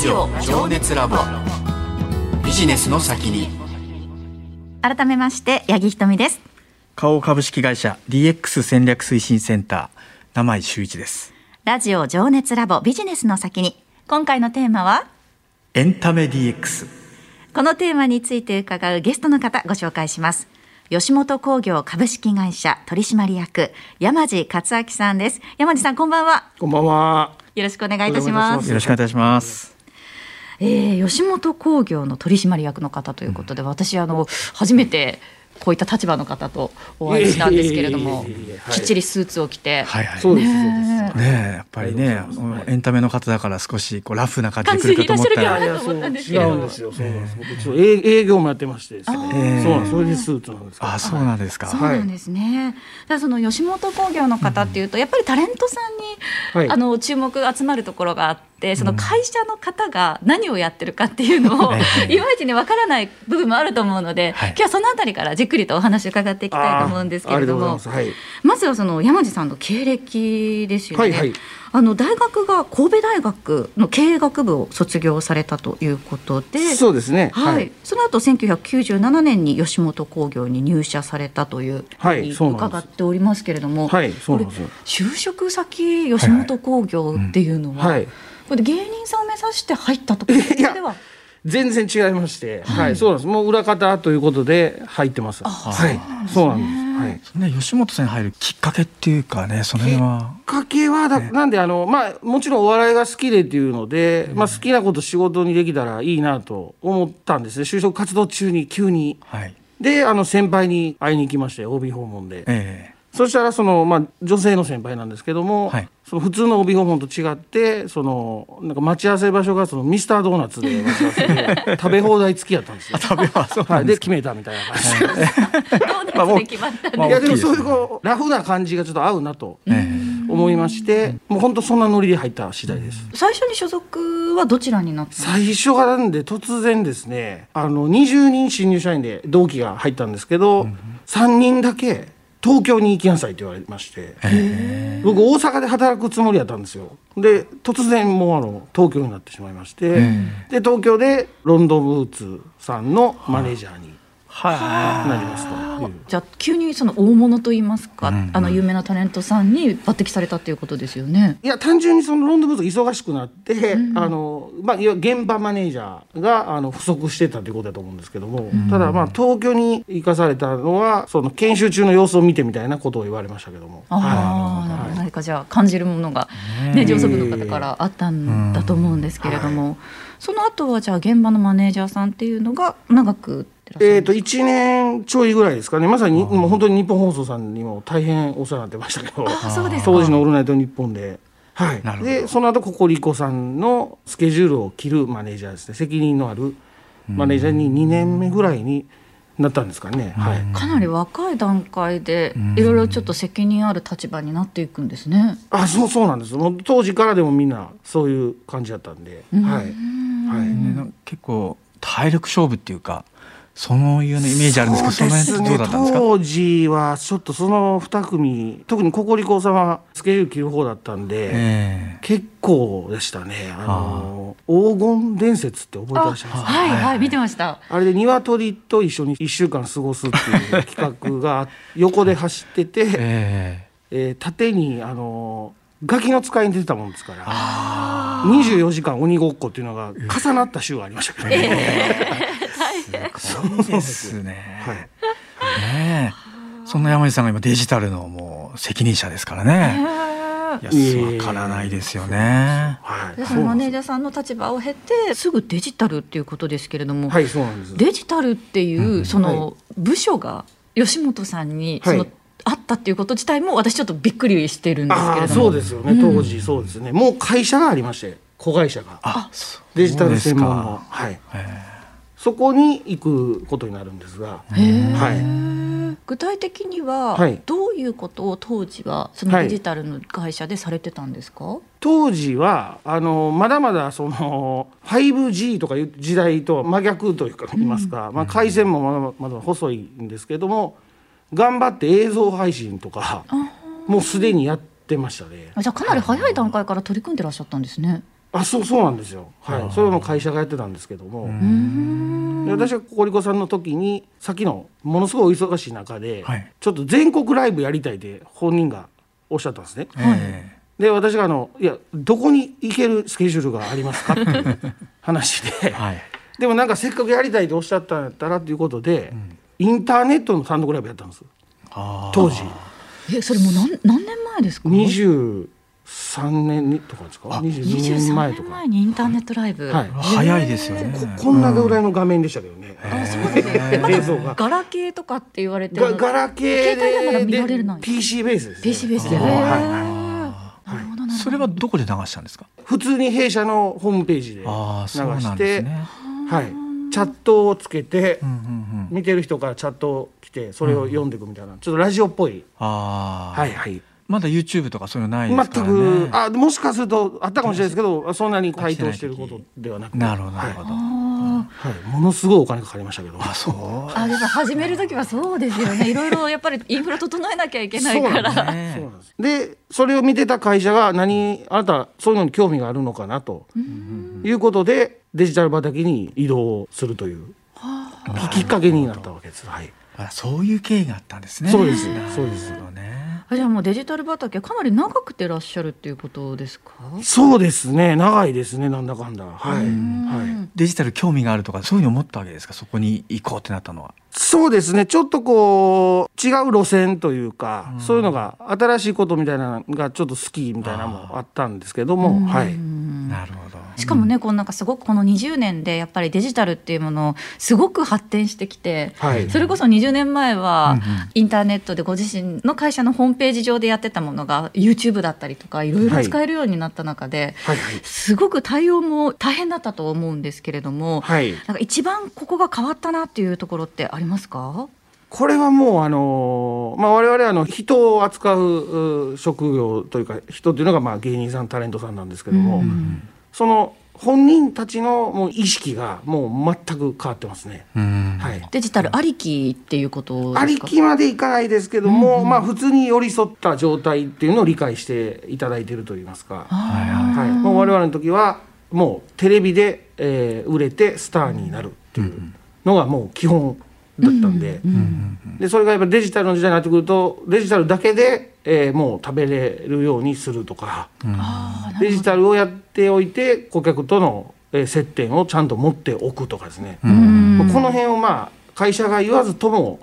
ジオ情熱ラボ。ビジネスの先に。改めまして八木ひとみです。花王株式会社 DX 戦略推進センター名前修一です。ラジオ情熱ラボビジネスの先に。今回のテーマは？エンタメ DX このテーマについて伺うゲストの方ご紹介します。吉本興業株式会社取締役山地克明さんです。山地さんこんばんは。こんばんは。よろしくお願いいたします。よろしくお願いいたしますえー、吉本興業の取締役の方ということで、私あの初めてこういった立場の方とお会いしたんですけれどもきっちりスーツを着て、はいはいそうです。ね。ねえやっぱりねありがとうございエンタメの方だから少しこうラフな感じで来るかと思ったらでいやいや、そう違どうんですよ。そうなんです。僕一応営営業もやってましてですね。そうーなんです。それでスーツなんです。あそうなんですかそうなんですね。ただその吉本興業の方っていうと、やっぱりタレントさんに、はいあの注目集まるところがあって、その会社の方が何をやってるかっていうのを、ええいまいちねわからない部分もあると思うので、はい今日はそのあたりからじっくりとお話を伺っていきたいと思うんですけれども、あーありがとうございまずはその山地さんの経歴ですよね。はいはいあの大学が神戸大学の経営学部を卒業されたということで、はい。そうですね。はい、。その後1997年に吉本興業に入社されたというはい伺っておりますけれども、はいそうなんですよこれ就職先吉本興業っていうのは、はい。これ芸人さんを目指して入ったところいやでは？全然違いまして、はい、そうなんです。もう裏方ということで入ってます。はい。そうなんです。はい。ね吉本さんに入るきっかけっていうかねその辺はきっかけはだ、なんであのまあもちろんお笑いが好きでっていうので、まあ好きなこと仕事にできたらいいなと思ったんですね。就職活動中に急に。はいであの先輩に会いに行きまして OB 訪問で。えそしたらその、まあ、女性の先輩なんですけども、はい。その普通の帯訪問と違ってそのなんか待ち合わせ場所がそのミスタードーナツで待ち合わせで 食べ放題付きやったんですよ。え食べはそうはい、で決めたみたいな感じで、どうですで決まったんまあいやでもそういうこうラフな感じがちょっと合うなとえ思いまして、もう本当そんなノリで入った次第です。最初に所属はどちらになったんですか？最初がなんで突然ですねあの20人新入社員で同期が入ったんですけど、3人だけ東京に行きなさいって言われまして、僕大阪で働くつもりやったんですよ。で突然もうあの東京になってしまいまして、で東京でロンドンブーツさんのマネージャーにはなりますとい。う。じゃあ急にその大物といいますか、あの有名なタレントさんに抜擢されたっていうことですよね。いや単純にそのロンドンブーツ忙しくなって、あのまあ、現場マネージャーがあの不足してたということだと思うんですけども、ただまあ東京に行かされたのはその研修中の様子を見てみたいなことを言われましたけども。ああ、なるほど。何かじゃあ感じるものが、ね、上層部の方からあったんだと思うんですけれども、その後はじゃあ現場のマネージャーさんっていうのが長くってらっしゃるえー、と1年ちょいぐらいですかね。まさにもう本当に日本放送さんにも大変お世話になってましたけど。当時の「オールナイトニッポンで」はい。なるほど。でその後ココリコさんのスケジュールを切るマネージャーですね。責任のあるマネージャーに2年目ぐらいになったんですかね、はい。かなり若い段階でいろいろちょっと責任ある立場になっていくんですね。あそうそうなんですもう当時からでもみんなそういう感じだったんで、はい。はい。結構体力勝負っていうかそういうねイメージあるんですけどその辺ってどうだったんですか？当時はちょっとその2組特にココリコさんはスケジュール切る方だったんで、え結構でしたね。あの黄金伝説って覚えてらっしゃいますか？はいはい見てました。あれで鶏と一緒に1週間過ごすっていう企画が横で走ってて、ええ。えー縦にあのガキの使いに出てたもんですから24時間鬼ごっこっていうのが重なった週がありましたけどね。そうですね。はい。ねえ。そんな山地さんが今デジタルのもう責任者ですからね。いや、わからないですよね。はい。マネージャーさんの立場を経てすぐデジタルっていうことですけれども、はい。そうなんです。デジタルっていうその部署が吉本さんにその、はいあったっていうこと自体も私ちょっとびっくりしてるんですけれども。そうですよね。当時そうですね、もう会社がありまして子会社が。あ、そう。デジタル専門の。ですかはい。えそこに行くことになるんですがはい。具体的にははい。どういうことを当時はそのデジタルの会社でされてたんですか、当時はあのまだまだその 5G とかいう時代とは真逆というか言いますか、まあ、回線もまだまだ細いんですけども頑張って映像配信とかもうすでにやってましたね。あじゃあかなり早い段階から取り組んでらっしゃったんですね。あそうそうなんですよ、はい、それも会社がやってたんですけども、で私がココリコさんの時にさっきのものすごいお忙しい中で、はい。ちょっと全国ライブやりたいって本人がおっしゃったんですね。えで私があの「いやどこに行けるスケジュールがありますか? 」っていう話で、えはい。でもなんかせっかくやりたいとおっしゃったんやったらということで、インターネットの単独ライブやったんです。当時。えそれもう何何年前ですか？23年とかですか？あ22年前と23年か前にインターネットライブ、はい。早いですよね。ここんなぐらいの画面でしたけどね、あそうですね映像がガラケーとかって言われてがガラケー携帯でまだ見られでるの？に PC ベースです、ね、PC ベースで、はい。へー。はい。なるほどなるほど。それはどこで流したんですか？普通に弊社のホームページで流して、ね。はい、チャットをつけて、うんうんうん。見てる人からチャット来てそれを読んでいくみたいな、ちょっとラジオっぽい、ああはいはいまだ YouTube とかそういうのないで全すからね。くあもしかするとあったかもしれないですけどそんなに対等してることではなくて。なるほどなるほど、はい。はい、ものすごいお金かかりましたけど。あそう。あでも始める時はそうですよね。いろいろやっぱりインフラ整えなきゃいけないから。そうなんですでそれを見てた会社が何あなたそういうのに興味があるのかなと。いうことでデジタル畑に移動するという。きっかけになったわけです。はい、あそういう経緯があったんですね。そうです。そうです。ねあじゃあもうデジタル畑かなり長くてらっしゃるっていうことですか？そうですね。長いですね。なんだかんだ。はい、はい、デジタル興味があるとかそういうの思ったわけですか？そこに行こうってなったのは。そうですね。ちょっとこう違う路線というか、そういうのが新しいことみたいなのがちょっと好きみたいなのもあったんですけども、はい、なるほどしかもね、こうなんかすごくこの20年でやっぱりデジタルっていうものをすごく発展してきて、はい。それこそ20年前はうんうん。インターネットでご自身の会社のホームページ上でやってたものが YouTube だったりとかいろいろ使えるようになった中で、はい。はいすごく対応も大変だったと思うんですけれども、はい。なんか一番ここが変わったなっていうところってありますか？これはもうあのまあ我々あの人を扱うう職業というか人というのがまあ芸人さんタレントさんなんですけども、その本人たちのもう意識がもう全く変わってますね。うん。はい。デジタルありきっていうことですか？ありきまでいかないですけども、まあ普通に寄り添った状態っていうのを理解していただいているといいますか、はいはい。はい、もう我々の時はもうテレビで、えー売れてスターになるっていうのがもう基本だったんで、でそれがやっぱデジタルの時代になってくるとデジタルだけで、えーもう食べれるようにするとか、デジタルをやっておいて顧客との、えー接点をちゃんと持っておくとかですね、うん。この辺をまあ会社が言わずとも、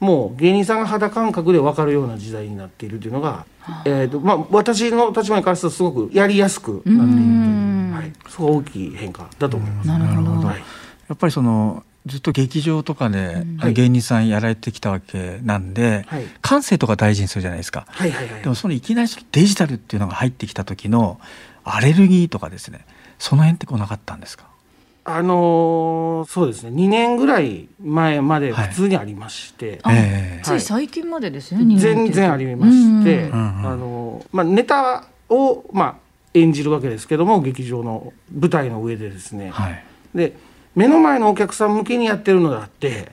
もう芸人さんが肌感覚で分かるような時代になっているというのが、えーとまあ、私の立場に関してはすごくやりやすくなっているという、はい、すごい大きい変化だと思います。なるほど。はい。やっぱりそのずっと劇場とかではい。芸人さんやられてきたわけなんで、はい。感性とか大事にするじゃないですか。はいはいはいでもそのいきなりデジタルっていうのが入ってきた時のアレルギーとかですね。その辺ってこうなかったんですか？あのーそうですね。2年ぐらい前まで普通にありまして、あええ。つい最近までですね、全然ありまして、うんうんうん。あのーまあ、ネタを、まあ、演じるわけですけども劇場の舞台の上でですね、はい。で目の前のお客さん向けにやってるのであって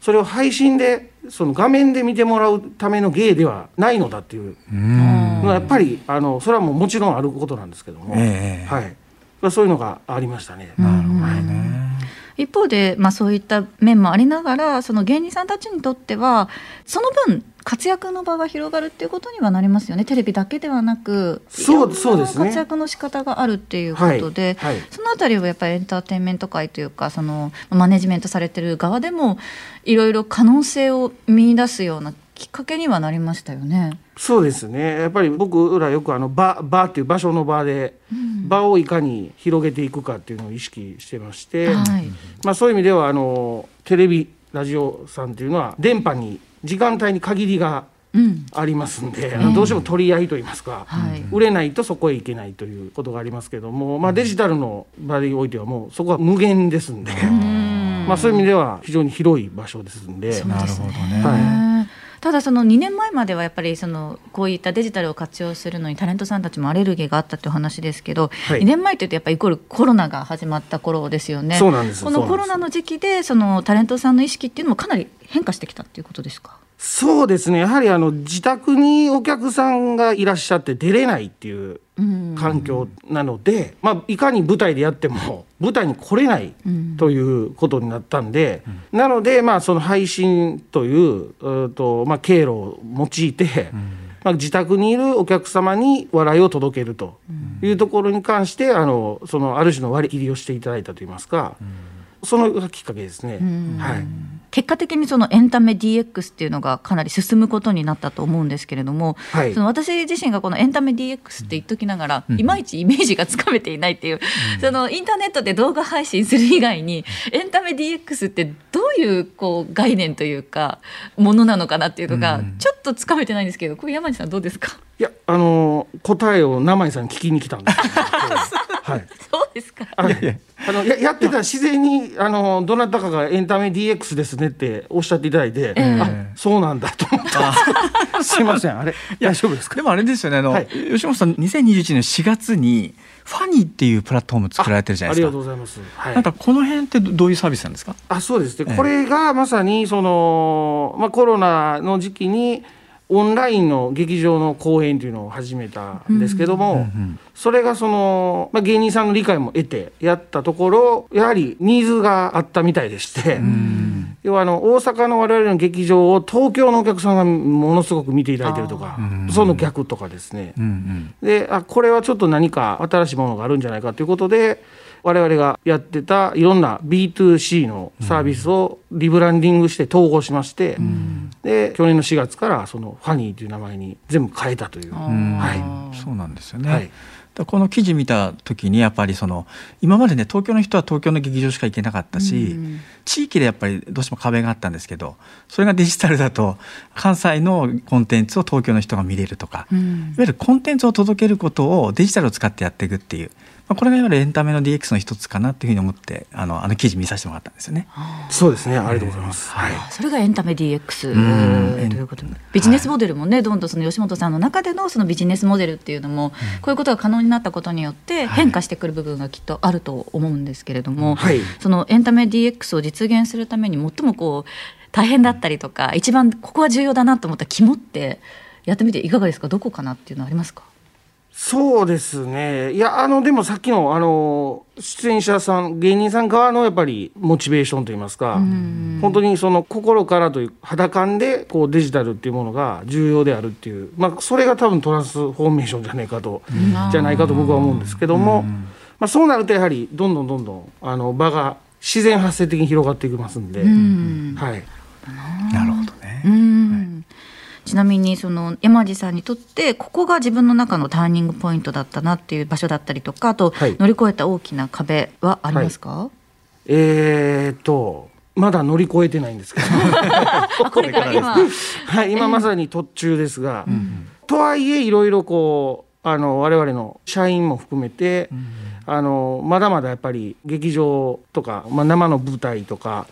それを配信でその画面で見てもらうための芸ではないのだっていう。うん。のはやっぱりあのそれはもうもちろんあることなんですけども、ええ。はい。まあ、そういうのがありましたね。なるほどね。一方で、まあ、そういった面もありながらその芸人さんたちにとってはその分活躍の場が広がるっていうことにはなりますよね。テレビだけではなくそうそうですね。活躍の仕方があるっていうことで、はいはい。そのあたりはやっぱりエンターテインメント界というかそのマネジメントされてる側でもいろいろ可能性を見出すようなきっかけにはなりましたよね。そうですね。やっぱり僕らよくあの場場っていう場所の場で、場をいかに広げていくかっていうのを意識してまして、はい。まあ、そういう意味ではあのテレビラジオさんっていうのは電波に時間帯に限りがうん。ありますんで、どうしても取り合いといいますか、はい。売れないとそこへ行けないということがありますけども、まあ、デジタルの場においてはもうそこは無限ですんで、まあ、そういう意味では非常に広い場所ですんで。なるほどね。はただその2年前まではやっぱりそのこういったデジタルを活用するのにタレントさんたちもアレルギーがあったっていう話ですけど、はい。2年前というとやっぱりイコールコロナが始まった頃ですよね。そうなんですこのコロナの時期でそのタレントさんの意識っていうのもかなり変化してきたっていうことですか？そうですね。やはりあの自宅にお客さんがいらっしゃって出れないっていう環境なので、まあ、いかに舞台でやっても 舞台に来れないということになったんで、なのでまあその配信といううと、まあ、経路を用いて、まあ、自宅にいるお客様に笑いを届けるというところに関してあのそのある種の割り切りをしていただいたといいますか、そのがきっかけですね。はい結果的にそのエンタメ DX っていうのがかなり進むことになったと思うんですけれども、はい。その私自身がこのエンタメ DX って言っときながら、いまいちイメージがつかめていないっていう、そのインターネットで動画配信する以外にエンタメ DX ってどういうこう概念というかものなのかなっていうのがうん。ちょっとつかめてないんですけどこれ山地さんどうですか？いやあの答えを生井さんに聞きに来たんです はい。そうですか。あのあのややってたら自然にあのどなたかがエンタメ DX ですねっておっしゃっていただいて、えあそうなんだと思った。すいません。あれ大丈夫ですか？でもあれですよねあの、はい。吉本さん2021年4月にファニーっていうプラットフォーム作られてるじゃありないですか。がとうございます、はい。なんかこの辺ってどどういうサービスなんですか？あそうです。ね、ええ。これがまさにその、まあ、コロナの時期にオンラインの劇場の公演というのを始めたんですけども、うんそれがその、まあ、芸人さんの理解も得てやったところやはりニーズがあったみたいでして、要はあの大阪の我々の劇場を東京のお客さんがものすごく見ていただいてるとかうん。その逆とかですね。うんうん。であこれはちょっと何か新しいものがあるんじゃないかということで我々がやってたいろんな B2C のサービスをリブランディングして統合しまして、で去年の4月からそのファニーという名前に全部変えたという。うん。はそうなんですよね、はい。この記事見た時にやっぱりその今までね東京の人は東京の劇場しか行けなかったし、うん。地域でやっぱりどうしても壁があったんですけどそれがデジタルだと関西のコンテンツを東京の人が見れるとか、いわうんゆるコンテンツを届けることをデジタルを使ってやっていくっていう、まあ、これがいわゆるエンタメの DX の一つかなっていうふうに思ってあのあの記事見させてもらったんですよね。そうですね。ありがとうございます。はい。はい。それがエンタメ DX うん。ということで。ビジネスモデルもねどんどんその吉本さんの中でのそのビジネスモデルっていうのもこういうことが可能になったことによって変化してくる部分がきっとあると思うんですけれども、はい。そのエンタメ DX を実現するために最もこう大変だったりとか一番ここは重要だなと思った肝ってやってみていかがですか？どこかなっていうのはありますか？そうですね。いやあのでもさっきのあの出演者さん芸人さん側のやっぱりモチベーションといいますか本当にその心からという肌感でこうデジタルっていうものが重要であるっていう、まあ、それが多分トランスフォーメーションじゃないかと、じゃないかと僕は思うんですけども、まあ、そうなるとやはりどんどんどんどんあの場が自然発生的に広がっていきますんで、うん。はい、なるほどね、うんちなみにその山地さんにとってここが自分の中のターニングポイントだったなっていう場所だったりとかあとはい。乗り越えた大きな壁はありますか、えー、っとまだ乗り越えてないんですけど。あこれから今 はい、今まさに途中ですが、とはいえいろいろこうあの我々の社員も含めて、あのまだまだやっぱり劇場とか、まあ、生の舞台とか、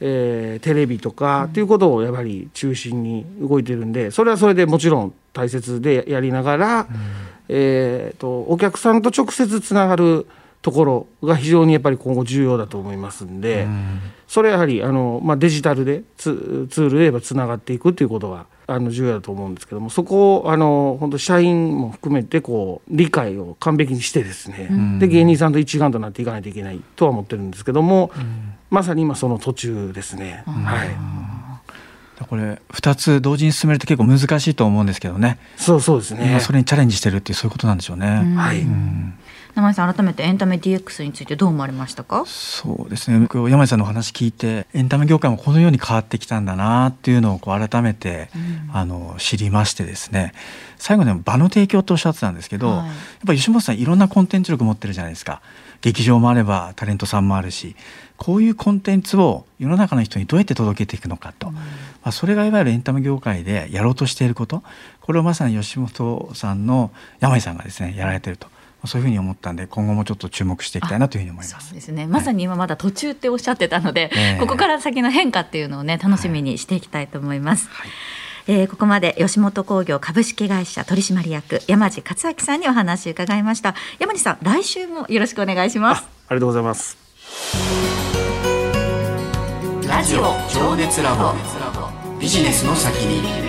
えーテレビとか、っていうことをやっぱり中心に動いてるんでそれはそれでもちろん大切でやりながら、えー、とお客さんと直接つながるところが非常にやっぱり今後重要だと思いますんで。それはやはりあの、まあ、デジタルでツツールで言えばつながっていくということがあの重要だと思うんですけどもそこをあの本当社員も含めてこう理解を完璧にしてですね、で芸人さんと一丸となっていかないといけないとは思ってるんですけども、まさに今その途中ですね。はい。これ2つ同時に進めると結構難しいと思うんですけどね、そうそうです今ね。それにチャレンジしてるっていうそういうことなんでしょうね。はい、山地さん改めてエンタメ DX についてどう思われましたか？そうですね。僕山井さんのお話聞いてエンタメ業界もこのように変わってきたんだなっていうのをこう改めて、あの知りましてですね。最後に場の提供とおっしゃってたんですけど、はい。やっぱ吉本さんいろんなコンテンツ力持ってるじゃないですか。劇場もあればタレントさんもあるしこういうコンテンツを世の中の人にどうやって届けていくのかと、まあ、それがいわゆるエンタメ業界でやろうとしていること。これをまさに吉本さんの山井さんがですねやられてると。そういうふうに思ったんで今後もちょっと注目していきたいなというふうに思います。そう。ですね。まさに今まだ途中っておっしゃってたので、ええ。ここから先の変化っていうのをね楽しみにしていきたいと思います、えーここまで吉本興業株式会社取締役山地克明さんにお話を伺いました。山地さん来週もよろしくお願いします。ありがとうございます。ラジオ情熱ラボ。ビジネスの先に